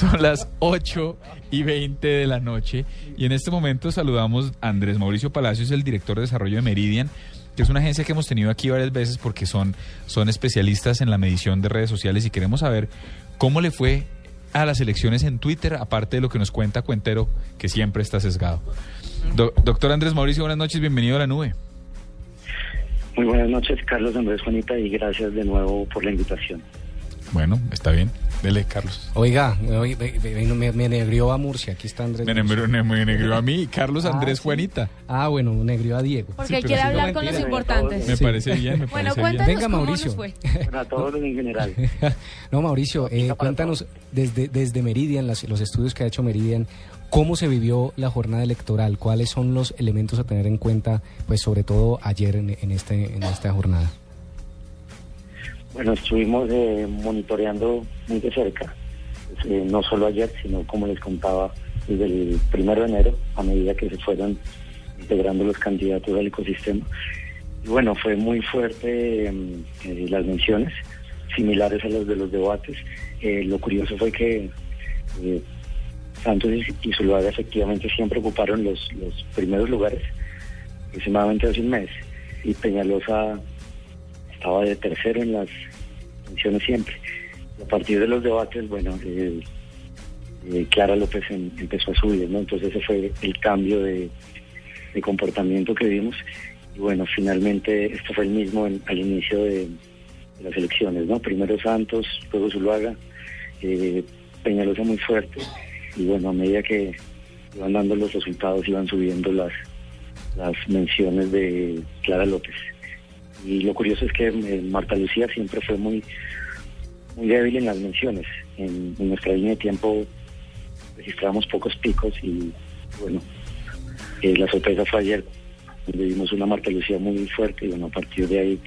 Son las 8 y 20 de la noche y en este momento saludamos a Andrés Mauricio Palacios, el director de desarrollo de Meridian, que es una agencia que hemos tenido aquí varias veces porque son, son especialistas en la medición de redes sociales y queremos saber cómo le fue a las elecciones en Twitter, aparte de lo que nos cuenta Cuentero, que siempre está sesgado. doctor Andrés Mauricio, buenas noches, bienvenido a la nube. Muy buenas noches, Carlos Andrés Juanita, y gracias de nuevo por la invitación. Bueno, está bien. Dele, Carlos. Oiga, me, me, negrió a Murcia. Aquí está Andrés. Me, negrió a mí, Carlos ah, Andrés Juanita. Ah, bueno, negrió a Diego. Porque quiere hablar con los importantes. Me parece bien, me bueno, cuéntanos Venga, Mauricio. Para todos en general. no, Mauricio, eh, cuéntanos desde, desde Meridian, los estudios que ha hecho Meridian, ¿Cómo se vivió la jornada electoral? ¿Cuáles son los elementos a tener en cuenta, pues sobre todo ayer en, en este, en esta jornada? Bueno, estuvimos eh, monitoreando muy de cerca, eh, no solo ayer, sino como les contaba, desde el primero de enero, a medida que se fueron integrando los candidatos al ecosistema. Y bueno, fue muy fuerte em, eh, las menciones, similares a las de los debates. lo curioso fue que Santos y Zuluaga efectivamente siempre ocuparon los, los primeros lugares, aproximadamente hace un mes, y Peñalosa estaba de tercero en las menciones siempre. A partir de los debates, bueno, eh, Clara López empezó a subir, ¿no? Entonces ese fue el cambio de, comportamiento que vimos. Y bueno, finalmente esto fue el mismo al inicio de, las elecciones, ¿no? Primero Santos, luego Zuluaga, eh, Peñalosa muy fuerte. Y bueno, a medida que iban dando los resultados, iban subiendo las, las menciones de Clara López. Y lo curioso es que eh, Marta Lucía siempre fue muy, muy débil en las menciones. En, nuestra línea de tiempo registramos pocos picos y bueno, eh, la sorpresa fue ayer, donde vimos una Marta Lucía muy fuerte y bueno, a partir de ahí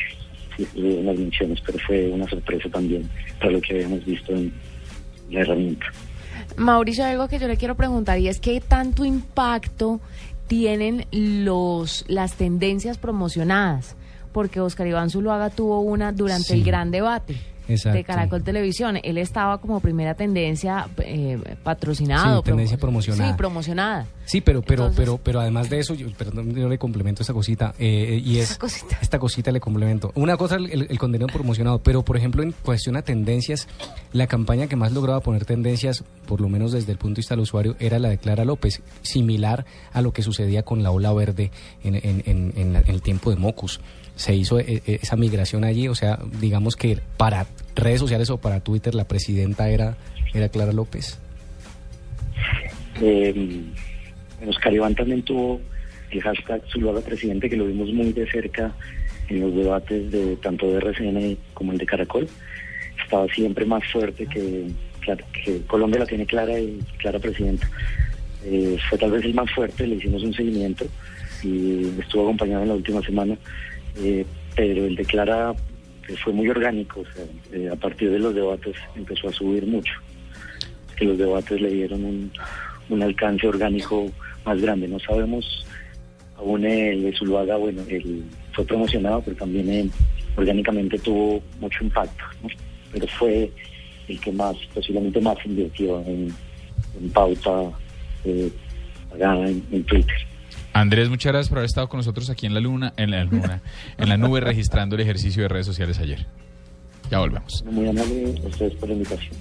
hubo unas menciones, pero fue una sorpresa también para lo que habíamos visto en la herramienta. Mauricio, algo que yo le quiero preguntar y es qué tanto impacto tienen los las tendencias promocionadas porque Oscar Iván Zuluaga tuvo una durante el gran debate. De Caracol Televisión. Él estaba como primera tendencia eh, patrocinado. Sí, tendencia promocionada. Sí, promocionada. Sí, pero pero pero pero además de eso, yo, perdón, yo le complemento esta cosita eh, y es esta cosita le complemento. Una cosa el, el, contenido promocionado, pero por ejemplo en cuestión a tendencias, la campaña que más lograba poner tendencias, por lo menos desde el punto de vista del usuario, era la de Clara López, similar a lo que sucedía con la ola verde en, en, en, en el tiempo de Mocus se hizo eh, eh, esa migración allí, o sea, digamos que para redes sociales o para Twitter la presidenta era, era Clara López. Eh, Oscar Iván también tuvo el hashtag Zuluaga Presidente, que lo vimos muy de cerca en los debates de tanto de RCN como el de Caracol. Estaba siempre más fuerte que, que Colombia la tiene clara y clara presidenta. Eh, fue tal vez el más fuerte, le hicimos un seguimiento y estuvo acompañado en la última semana eh, pero el declara que fue muy orgánico, eh, a partir de los debates empezó a subir mucho, que los debates le dieron un, alcance orgánico más grande, no sabemos aún el de Zuluaga, bueno, él fue promocionado, pero también eh, orgánicamente tuvo mucho impacto, pero fue el que más, posiblemente más invirtió en, pauta pagada en Twitter. Andrés, muchas gracias por haber estado con nosotros aquí en la luna, en la luna, en la nube registrando el ejercicio de redes sociales ayer. Ya volvemos. Muy amable ustedes por la invitación.